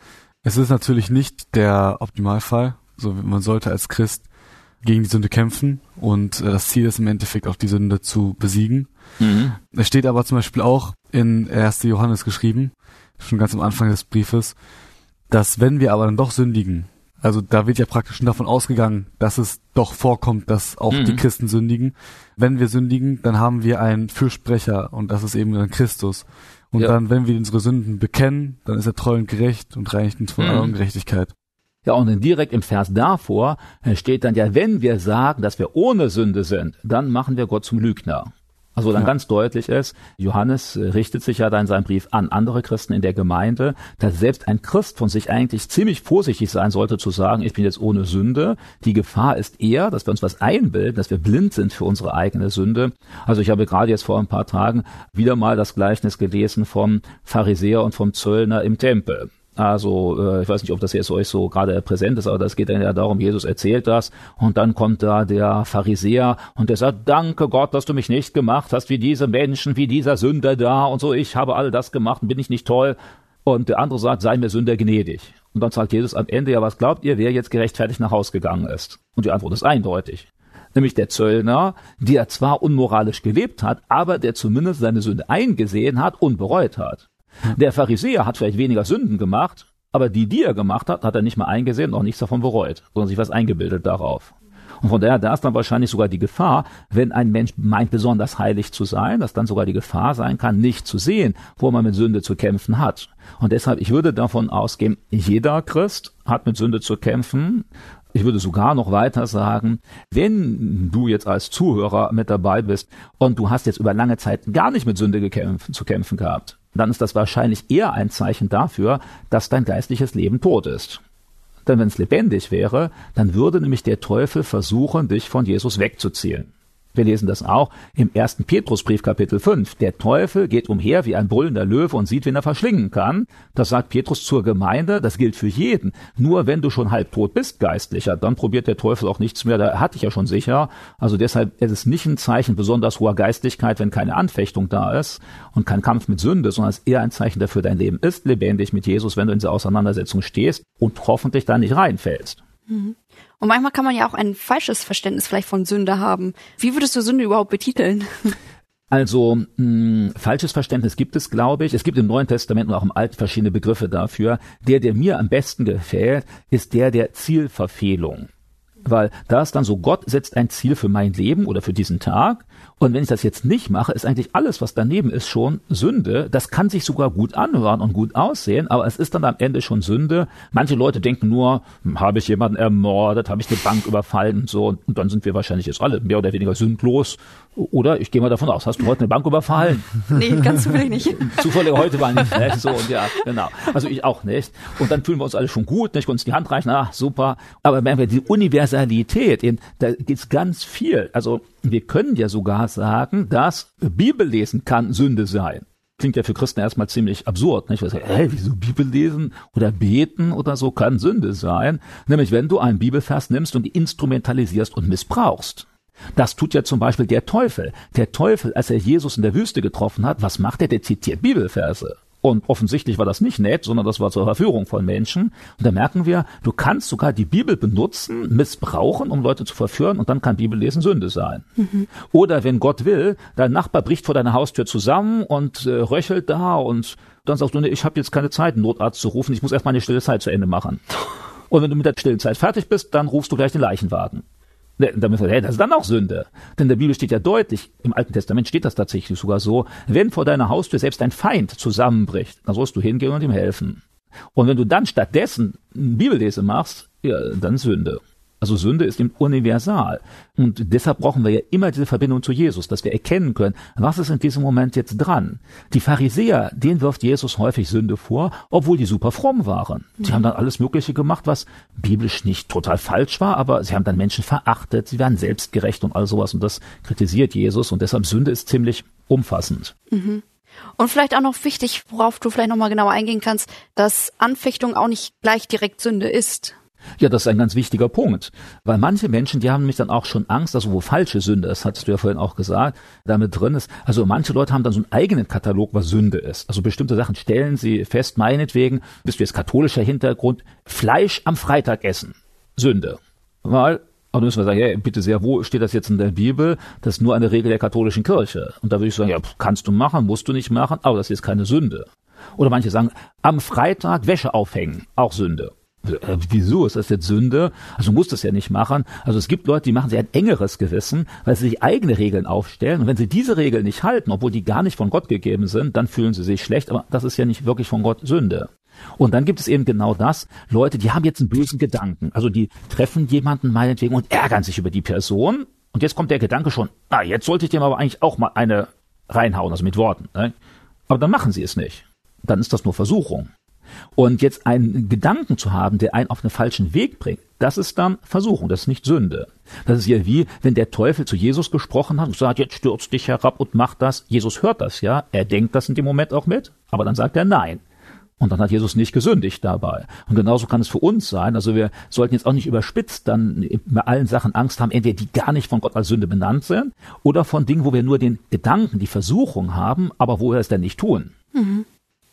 Es ist natürlich nicht der Optimalfall. So, man sollte als Christ gegen die Sünde kämpfen und äh, das Ziel ist im Endeffekt auch die Sünde zu besiegen. Mhm. Es steht aber zum Beispiel auch in 1. Johannes geschrieben, schon ganz am Anfang des Briefes, dass wenn wir aber dann doch sündigen, also da wird ja praktisch schon davon ausgegangen, dass es doch vorkommt, dass auch mhm. die Christen sündigen. Wenn wir sündigen, dann haben wir einen Fürsprecher und das ist eben dann Christus. Und ja. dann, wenn wir unsere Sünden bekennen, dann ist er treu und gerecht und reinigt uns von mhm. aller Ungerechtigkeit. Ja, und dann direkt im Vers davor äh, steht dann ja, wenn wir sagen, dass wir ohne Sünde sind, dann machen wir Gott zum Lügner. Also dann ja. ganz deutlich ist, Johannes richtet sich ja da in seinem Brief an andere Christen in der Gemeinde, dass selbst ein Christ von sich eigentlich ziemlich vorsichtig sein sollte zu sagen, ich bin jetzt ohne Sünde. Die Gefahr ist eher, dass wir uns was einbilden, dass wir blind sind für unsere eigene Sünde. Also ich habe gerade jetzt vor ein paar Tagen wieder mal das Gleichnis gelesen vom Pharisäer und vom Zöllner im Tempel. Also äh, ich weiß nicht, ob das jetzt euch so gerade präsent ist, aber das geht dann ja darum, Jesus erzählt das und dann kommt da der Pharisäer und der sagt, danke Gott, dass du mich nicht gemacht hast wie diese Menschen, wie dieser Sünder da und so, ich habe all das gemacht und bin ich nicht toll. Und der andere sagt, sei mir Sünder gnädig. Und dann sagt Jesus am Ende, ja, was glaubt ihr, wer jetzt gerechtfertigt nach Haus gegangen ist? Und die Antwort ist eindeutig. Nämlich der Zöllner, der zwar unmoralisch gelebt hat, aber der zumindest seine Sünde eingesehen hat und bereut hat. Der Pharisäer hat vielleicht weniger Sünden gemacht, aber die, die er gemacht hat, hat er nicht mal eingesehen und auch nichts davon bereut, sondern sich was eingebildet darauf. Und von daher, da ist dann wahrscheinlich sogar die Gefahr, wenn ein Mensch meint, besonders heilig zu sein, dass dann sogar die Gefahr sein kann, nicht zu sehen, wo man mit Sünde zu kämpfen hat. Und deshalb, ich würde davon ausgehen, jeder Christ hat mit Sünde zu kämpfen. Ich würde sogar noch weiter sagen, wenn du jetzt als Zuhörer mit dabei bist und du hast jetzt über lange Zeit gar nicht mit Sünde gekämpft, zu kämpfen gehabt, dann ist das wahrscheinlich eher ein Zeichen dafür, dass dein geistliches Leben tot ist. Denn wenn es lebendig wäre, dann würde nämlich der Teufel versuchen, dich von Jesus wegzuziehen. Wir lesen das auch im ersten Petrusbrief Kapitel 5. Der Teufel geht umher wie ein brüllender Löwe und sieht, wen er verschlingen kann. Das sagt Petrus zur Gemeinde, das gilt für jeden. Nur wenn du schon halb tot bist, Geistlicher, dann probiert der Teufel auch nichts mehr, da hatte ich ja schon sicher. Also deshalb ist es nicht ein Zeichen besonders hoher Geistlichkeit, wenn keine Anfechtung da ist und kein Kampf mit Sünde, sondern es ist eher ein Zeichen dafür, dein Leben ist lebendig mit Jesus, wenn du in dieser Auseinandersetzung stehst und hoffentlich da nicht reinfällst. Mhm. Und manchmal kann man ja auch ein falsches Verständnis vielleicht von Sünde haben. Wie würdest du Sünde überhaupt betiteln? Also mh, falsches Verständnis gibt es, glaube ich. Es gibt im Neuen Testament und auch im Alten verschiedene Begriffe dafür. Der, der mir am besten gefällt, ist der der Zielverfehlung. Weil da ist dann so, Gott setzt ein Ziel für mein Leben oder für diesen Tag und wenn ich das jetzt nicht mache, ist eigentlich alles, was daneben ist, schon Sünde. Das kann sich sogar gut anhören und gut aussehen, aber es ist dann am Ende schon Sünde. Manche Leute denken nur, hm, habe ich jemanden ermordet, habe ich eine Bank überfallen und so, und dann sind wir wahrscheinlich jetzt alle mehr oder weniger sündlos. Oder ich gehe mal davon aus, hast du heute eine Bank überfallen? Nee, ganz zufällig nicht. Zufällig heute war nicht, ne? So und ja, genau. Also ich auch nicht. Und dann fühlen wir uns alle schon gut, nicht? Uns die Hand reichen, ah, super. Aber wenn wir die Universalität, eben, da gibt's ganz viel. Also wir können ja sogar sagen, dass Bibellesen kann Sünde sein. Klingt ja für Christen erstmal ziemlich absurd, nicht? Was, hey, wieso Bibel lesen oder beten oder so kann Sünde sein? Nämlich wenn du einen Bibelvers nimmst und die instrumentalisierst und missbrauchst. Das tut ja zum Beispiel der Teufel. Der Teufel, als er Jesus in der Wüste getroffen hat, was macht er? Der zitiert Bibelverse. Und offensichtlich war das nicht nett, sondern das war zur Verführung von Menschen. Und da merken wir, du kannst sogar die Bibel benutzen, missbrauchen, um Leute zu verführen, und dann kann Bibellesen Sünde sein. Mhm. Oder wenn Gott will, dein Nachbar bricht vor deiner Haustür zusammen und äh, röchelt da und dann sagst du, nee, ich habe jetzt keine Zeit, einen Notarzt zu rufen, ich muss erst meine stille Zeit zu Ende machen. Und wenn du mit der stillen Zeit fertig bist, dann rufst du gleich den Leichenwagen. Damit, hey, das ist dann auch Sünde. Denn der Bibel steht ja deutlich, im Alten Testament steht das tatsächlich sogar so, wenn vor deiner Haustür selbst ein Feind zusammenbricht, dann sollst du hingehen und ihm helfen. Und wenn du dann stattdessen Bibellese machst, ja, dann Sünde. Also Sünde ist eben universal. Und deshalb brauchen wir ja immer diese Verbindung zu Jesus, dass wir erkennen können, was ist in diesem Moment jetzt dran. Die Pharisäer, denen wirft Jesus häufig Sünde vor, obwohl die super fromm waren. Sie haben dann alles Mögliche gemacht, was biblisch nicht total falsch war, aber sie haben dann Menschen verachtet, sie werden selbstgerecht und all sowas. Und das kritisiert Jesus. Und deshalb Sünde ist ziemlich umfassend. Mhm. Und vielleicht auch noch wichtig, worauf du vielleicht nochmal genauer eingehen kannst, dass Anfechtung auch nicht gleich direkt Sünde ist. Ja, das ist ein ganz wichtiger Punkt, weil manche Menschen, die haben nämlich dann auch schon Angst, also wo falsche Sünde ist, hattest du ja vorhin auch gesagt, damit drin ist. Also manche Leute haben dann so einen eigenen Katalog, was Sünde ist. Also bestimmte Sachen stellen sie fest, meinetwegen, bist du jetzt katholischer Hintergrund, Fleisch am Freitag essen, Sünde. Weil und dann müssen wir sagen, ja, bitte sehr, wo steht das jetzt in der Bibel? Das ist nur eine Regel der katholischen Kirche. Und da würde ich sagen, ja, kannst du machen, musst du nicht machen, aber das ist keine Sünde. Oder manche sagen, am Freitag Wäsche aufhängen, auch Sünde. Äh, wieso ist das jetzt Sünde? Also muss das ja nicht machen. Also es gibt Leute, die machen sich ein engeres Gewissen, weil sie sich eigene Regeln aufstellen. Und wenn sie diese Regeln nicht halten, obwohl die gar nicht von Gott gegeben sind, dann fühlen sie sich schlecht. Aber das ist ja nicht wirklich von Gott Sünde. Und dann gibt es eben genau das, Leute, die haben jetzt einen bösen Gedanken. Also die treffen jemanden meinetwegen und ärgern sich über die Person. Und jetzt kommt der Gedanke schon, ah, jetzt sollte ich dem aber eigentlich auch mal eine reinhauen, also mit Worten. Ne? Aber dann machen sie es nicht. Dann ist das nur Versuchung. Und jetzt einen Gedanken zu haben, der einen auf einen falschen Weg bringt, das ist dann Versuchung, das ist nicht Sünde. Das ist ja wie, wenn der Teufel zu Jesus gesprochen hat und sagt, jetzt stürzt dich herab und mach das. Jesus hört das ja, er denkt das in dem Moment auch mit, aber dann sagt er nein. Und dann hat Jesus nicht gesündigt dabei. Und genauso kann es für uns sein. Also wir sollten jetzt auch nicht überspitzt dann bei allen Sachen Angst haben, entweder die gar nicht von Gott als Sünde benannt sind oder von Dingen, wo wir nur den Gedanken, die Versuchung haben, aber wo wir es denn nicht tun. Mhm.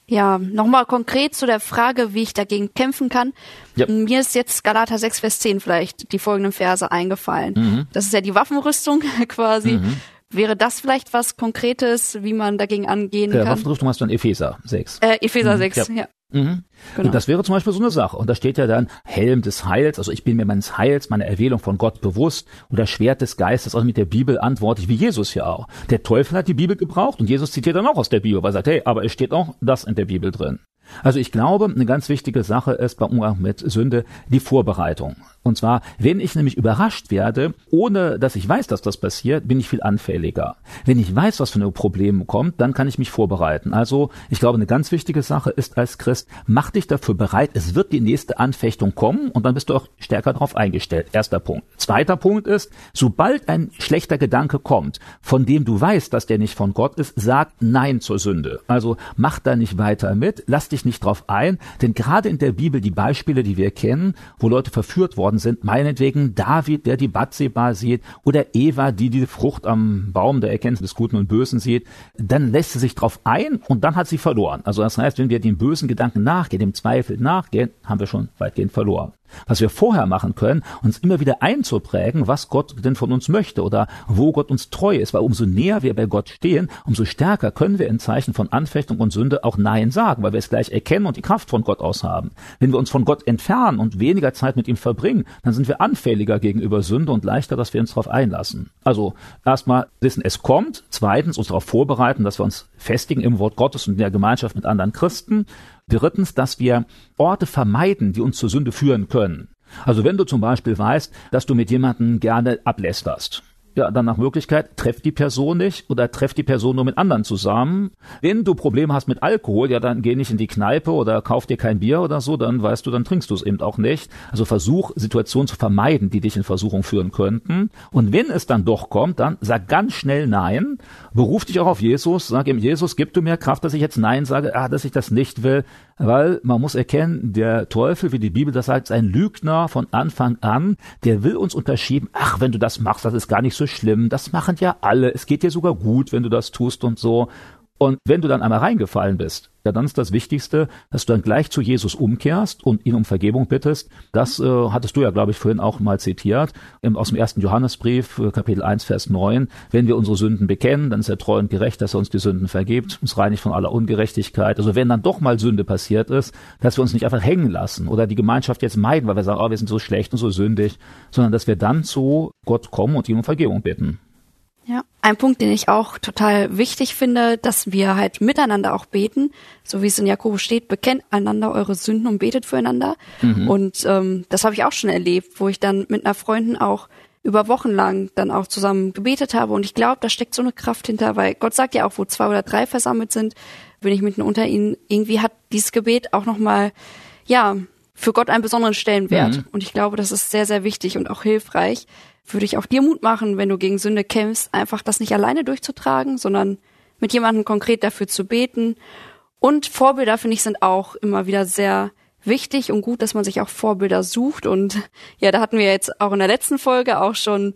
Ja, nochmal konkret zu der Frage, wie ich dagegen kämpfen kann. Ja. Mir ist jetzt Galater 6, Vers 10 vielleicht die folgenden Verse eingefallen. Mhm. Das ist ja die Waffenrüstung quasi. Mhm. Wäre das vielleicht was Konkretes, wie man dagegen angehen Der kann? Waffenrüstung hast du in Epheser 6. Äh, Epheser mhm. 6, ja. ja. Mhm. Genau. Und das wäre zum Beispiel so eine Sache. Und da steht ja dann Helm des Heils, also ich bin mir meines Heils, meiner Erwählung von Gott bewusst oder Schwert des Geistes, also mit der Bibel antworte ich, wie Jesus ja auch. Der Teufel hat die Bibel gebraucht und Jesus zitiert dann auch aus der Bibel, weil er sagt, hey, aber es steht auch das in der Bibel drin. Also ich glaube, eine ganz wichtige Sache ist beim Umgang mit Sünde die Vorbereitung. Und zwar, wenn ich nämlich überrascht werde, ohne dass ich weiß, dass das passiert, bin ich viel anfälliger. Wenn ich weiß, was für ein Problem kommt, dann kann ich mich vorbereiten. Also ich glaube, eine ganz wichtige Sache ist als Christ, mach dich dafür bereit, es wird die nächste Anfechtung kommen und dann bist du auch stärker darauf eingestellt. Erster Punkt. Zweiter Punkt ist, sobald ein schlechter Gedanke kommt, von dem du weißt, dass der nicht von Gott ist, sag Nein zur Sünde. Also mach da nicht weiter mit, lass dich nicht drauf ein, denn gerade in der Bibel die Beispiele, die wir kennen, wo Leute verführt worden sind, meinetwegen David, der die Batseba sieht, oder Eva, die die Frucht am Baum der Erkenntnis des Guten und Bösen sieht, dann lässt sie sich drauf ein und dann hat sie verloren. Also das heißt, wenn wir dem bösen Gedanken nachgehen, dem Zweifel nachgehen, haben wir schon weitgehend verloren. Was wir vorher machen können, uns immer wieder einzuprägen, was Gott denn von uns möchte oder wo Gott uns treu ist, weil umso näher wir bei Gott stehen, umso stärker können wir in Zeichen von Anfechtung und Sünde auch Nein sagen, weil wir es gleich erkennen und die Kraft von Gott aus haben. Wenn wir uns von Gott entfernen und weniger Zeit mit ihm verbringen, dann sind wir anfälliger gegenüber Sünde und leichter, dass wir uns darauf einlassen. Also erstmal wissen, es kommt, zweitens uns darauf vorbereiten, dass wir uns festigen im Wort Gottes und in der Gemeinschaft mit anderen Christen Drittens, dass wir Orte vermeiden, die uns zur Sünde führen können. Also wenn du zum Beispiel weißt, dass du mit jemandem gerne ablästerst, ja, dann nach Möglichkeit, treff die Person nicht oder treff die Person nur mit anderen zusammen. Wenn du Probleme hast mit Alkohol, ja, dann geh nicht in die Kneipe oder kauf dir kein Bier oder so, dann weißt du, dann trinkst du es eben auch nicht. Also versuch, Situationen zu vermeiden, die dich in Versuchung führen könnten. Und wenn es dann doch kommt, dann sag ganz schnell Nein, beruf dich auch auf Jesus, sag ihm, Jesus, gib du mir Kraft, dass ich jetzt Nein sage, ah, dass ich das nicht will, weil man muss erkennen, der Teufel, wie die Bibel das sagt, ist ein Lügner von Anfang an, der will uns unterschieben, ach, wenn du das machst, das ist gar nicht so schlimm, das machen ja alle, es geht dir sogar gut, wenn du das tust und so. Und wenn du dann einmal reingefallen bist, ja, dann ist das Wichtigste, dass du dann gleich zu Jesus umkehrst und ihn um Vergebung bittest. Das äh, hattest du ja, glaube ich, vorhin auch mal zitiert, im, aus dem ersten Johannesbrief, äh, Kapitel 1, Vers 9. Wenn wir unsere Sünden bekennen, dann ist er treu und gerecht, dass er uns die Sünden vergibt, uns reinigt von aller Ungerechtigkeit. Also wenn dann doch mal Sünde passiert ist, dass wir uns nicht einfach hängen lassen oder die Gemeinschaft jetzt meiden, weil wir sagen, oh, wir sind so schlecht und so sündig, sondern dass wir dann zu Gott kommen und ihn um Vergebung bitten. Ja, ein Punkt, den ich auch total wichtig finde, dass wir halt miteinander auch beten, so wie es in Jakobus steht, bekennt einander eure Sünden und betet füreinander. Mhm. Und ähm, das habe ich auch schon erlebt, wo ich dann mit einer Freundin auch über Wochen lang dann auch zusammen gebetet habe. Und ich glaube, da steckt so eine Kraft hinter, weil Gott sagt ja auch, wo zwei oder drei versammelt sind, bin ich mitten unter ihnen. Irgendwie hat dieses Gebet auch nochmal, ja, für Gott einen besonderen Stellenwert. Mhm. Und ich glaube, das ist sehr, sehr wichtig und auch hilfreich, würde ich auch dir Mut machen, wenn du gegen Sünde kämpfst, einfach das nicht alleine durchzutragen, sondern mit jemandem konkret dafür zu beten. Und Vorbilder, finde ich, sind auch immer wieder sehr wichtig und gut, dass man sich auch Vorbilder sucht. Und ja, da hatten wir jetzt auch in der letzten Folge auch schon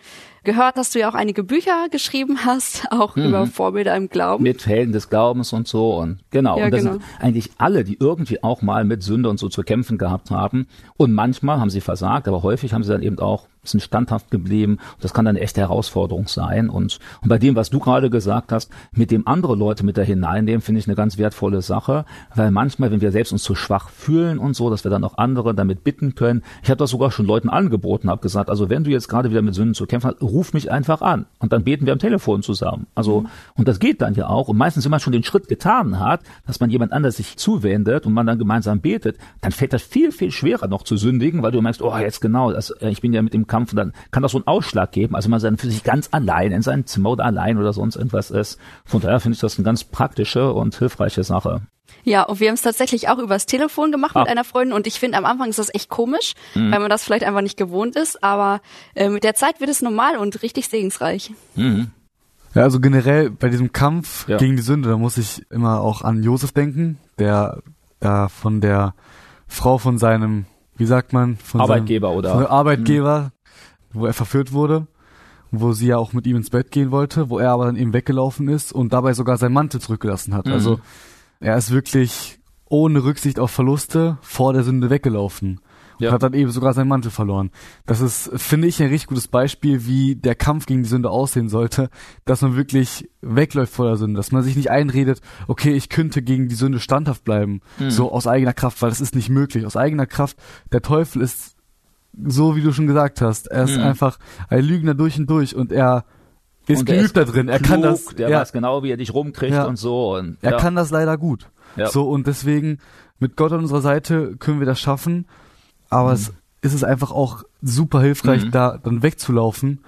gehört, dass du ja auch einige Bücher geschrieben hast, auch mhm. über Vorbilder im Glauben. Mit Helden des Glaubens und so und genau. Ja, und das genau. sind eigentlich alle, die irgendwie auch mal mit Sünde und so zu kämpfen gehabt haben. Und manchmal haben sie versagt, aber häufig haben sie dann eben auch sind standhaft geblieben. Das kann eine echte Herausforderung sein. Und, und bei dem, was du gerade gesagt hast, mit dem andere Leute mit da hineinnehmen, finde ich eine ganz wertvolle Sache, weil manchmal, wenn wir selbst uns zu schwach fühlen und so, dass wir dann auch andere damit bitten können. Ich habe das sogar schon Leuten angeboten, habe gesagt, also wenn du jetzt gerade wieder mit Sünden zu kämpfen hast, ruf mich einfach an und dann beten wir am Telefon zusammen. Also, mhm. und das geht dann ja auch. Und meistens, wenn man schon den Schritt getan hat, dass man jemand anders sich zuwendet und man dann gemeinsam betet, dann fällt das viel, viel schwerer noch zu sündigen, weil du merkst, oh, jetzt genau, das, äh, ich bin ja mit dem Kampf, dann kann das so einen Ausschlag geben. Also man dann für sich ganz allein in seinem Zimmer oder allein oder sonst irgendwas ist. Von daher finde ich das eine ganz praktische und hilfreiche Sache. Ja, und wir haben es tatsächlich auch übers Telefon gemacht ah. mit einer Freundin und ich finde am Anfang ist das echt komisch, mhm. weil man das vielleicht einfach nicht gewohnt ist, aber äh, mit der Zeit wird es normal und richtig segensreich. Mhm. Ja, also generell bei diesem Kampf ja. gegen die Sünde, da muss ich immer auch an Josef denken, der da von der Frau von seinem, wie sagt man, von Arbeitgeber seinem, oder von Arbeitgeber, mhm. wo er verführt wurde, wo sie ja auch mit ihm ins Bett gehen wollte, wo er aber dann eben weggelaufen ist und dabei sogar sein Mantel zurückgelassen hat. Mhm. Also er ist wirklich ohne Rücksicht auf Verluste vor der Sünde weggelaufen. Ja. Und hat dann eben sogar seinen Mantel verloren. Das ist, finde ich, ein richtig gutes Beispiel, wie der Kampf gegen die Sünde aussehen sollte, dass man wirklich wegläuft vor der Sünde, dass man sich nicht einredet, okay, ich könnte gegen die Sünde standhaft bleiben, mhm. so aus eigener Kraft, weil das ist nicht möglich. Aus eigener Kraft, der Teufel ist so, wie du schon gesagt hast, er ist mhm. einfach ein Lügner durch und durch und er ist geübt da drin. Er klug, kann das. Der ja. weiß genau, wie er dich rumkriegt ja. und so. Und, er kann das leider gut. Ja. So und deswegen mit Gott an unserer Seite können wir das schaffen. Aber mhm. es ist es einfach auch super hilfreich, mhm. da dann wegzulaufen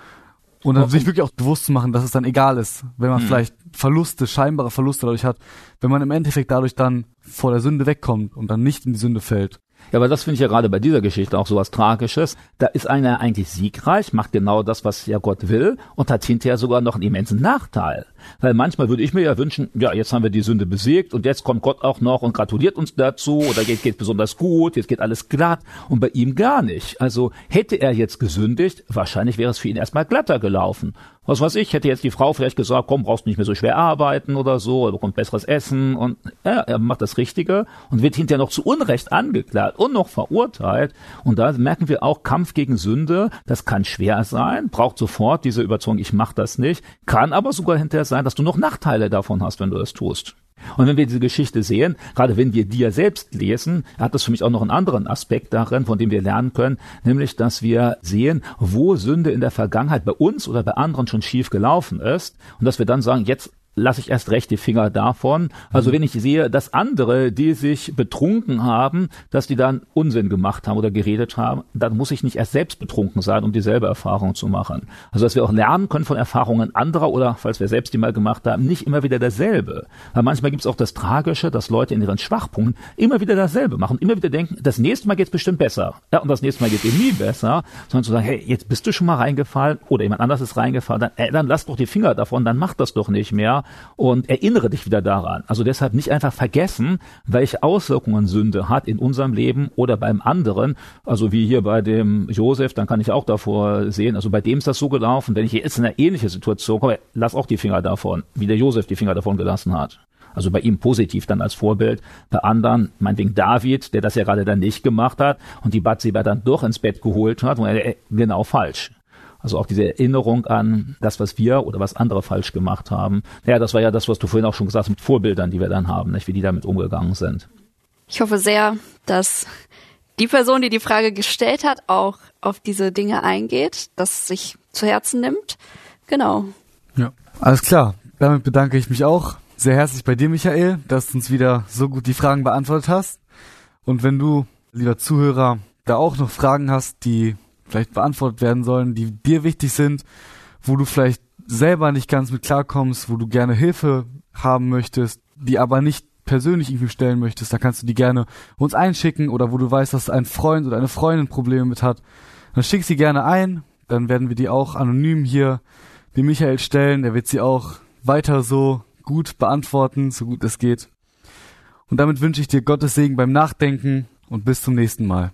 und dann sich wirklich auch bewusst zu machen, dass es dann egal ist, wenn man mhm. vielleicht Verluste, scheinbare Verluste dadurch hat, wenn man im Endeffekt dadurch dann vor der Sünde wegkommt und dann nicht in die Sünde fällt. Ja, aber das finde ich ja gerade bei dieser Geschichte auch so was Tragisches. Da ist einer eigentlich siegreich, macht genau das, was ja Gott will und hat hinterher sogar noch einen immensen Nachteil. Weil manchmal würde ich mir ja wünschen, ja, jetzt haben wir die Sünde besiegt und jetzt kommt Gott auch noch und gratuliert uns dazu oder geht, geht besonders gut, jetzt geht alles glatt und bei ihm gar nicht. Also hätte er jetzt gesündigt, wahrscheinlich wäre es für ihn erstmal glatter gelaufen. Was weiß ich, hätte jetzt die Frau vielleicht gesagt, komm, brauchst nicht mehr so schwer arbeiten oder so, er bekommt besseres Essen und ja, er macht das Richtige und wird hinterher noch zu Unrecht angeklagt und noch verurteilt. Und da merken wir auch Kampf gegen Sünde, das kann schwer sein, braucht sofort diese Überzeugung, ich mache das nicht, kann aber sogar hinterher sein, dass du noch Nachteile davon hast, wenn du das tust. Und wenn wir diese Geschichte sehen, gerade wenn wir die ja selbst lesen, hat das für mich auch noch einen anderen Aspekt darin, von dem wir lernen können, nämlich, dass wir sehen, wo Sünde in der Vergangenheit bei uns oder bei anderen schon schief gelaufen ist und dass wir dann sagen, jetzt lasse ich erst recht die Finger davon. Also mhm. wenn ich sehe, dass andere, die sich betrunken haben, dass die dann Unsinn gemacht haben oder geredet haben, dann muss ich nicht erst selbst betrunken sein, um dieselbe Erfahrung zu machen. Also dass wir auch lernen können von Erfahrungen anderer oder, falls wir selbst die mal gemacht haben, nicht immer wieder dasselbe. Weil manchmal gibt es auch das Tragische, dass Leute in ihren Schwachpunkten immer wieder dasselbe machen, immer wieder denken, das nächste Mal geht's bestimmt besser. Ja, und das nächste Mal geht eben nie besser, sondern zu sagen, hey, jetzt bist du schon mal reingefallen oder jemand anders ist reingefallen, dann, äh, dann lass doch die Finger davon, dann mach das doch nicht mehr und erinnere dich wieder daran. Also deshalb nicht einfach vergessen, welche Auswirkungen Sünde hat in unserem Leben oder beim anderen. Also wie hier bei dem Josef, dann kann ich auch davor sehen, also bei dem ist das so gelaufen, wenn ich jetzt in eine ähnliche Situation komme, lass auch die Finger davon, wie der Josef die Finger davon gelassen hat. Also bei ihm positiv dann als Vorbild. Bei anderen, meinetwegen David, der das ja gerade dann nicht gemacht hat und die Batseba dann doch ins Bett geholt hat, und er, genau falsch. Also auch diese Erinnerung an das, was wir oder was andere falsch gemacht haben. Ja, das war ja das, was du vorhin auch schon gesagt hast mit Vorbildern, die wir dann haben, nicht? wie die damit umgegangen sind. Ich hoffe sehr, dass die Person, die die Frage gestellt hat, auch auf diese Dinge eingeht, das sich zu Herzen nimmt. Genau. Ja, alles klar. Damit bedanke ich mich auch sehr herzlich bei dir, Michael, dass du uns wieder so gut die Fragen beantwortet hast. Und wenn du, lieber Zuhörer, da auch noch Fragen hast, die vielleicht beantwortet werden sollen, die dir wichtig sind, wo du vielleicht selber nicht ganz mit klarkommst, wo du gerne Hilfe haben möchtest, die aber nicht persönlich irgendwie stellen möchtest, da kannst du die gerne uns einschicken oder wo du weißt, dass ein Freund oder eine Freundin Probleme mit hat, dann schick sie gerne ein, dann werden wir die auch anonym hier dem Michael stellen, der wird sie auch weiter so gut beantworten, so gut es geht. Und damit wünsche ich dir Gottes Segen beim Nachdenken und bis zum nächsten Mal.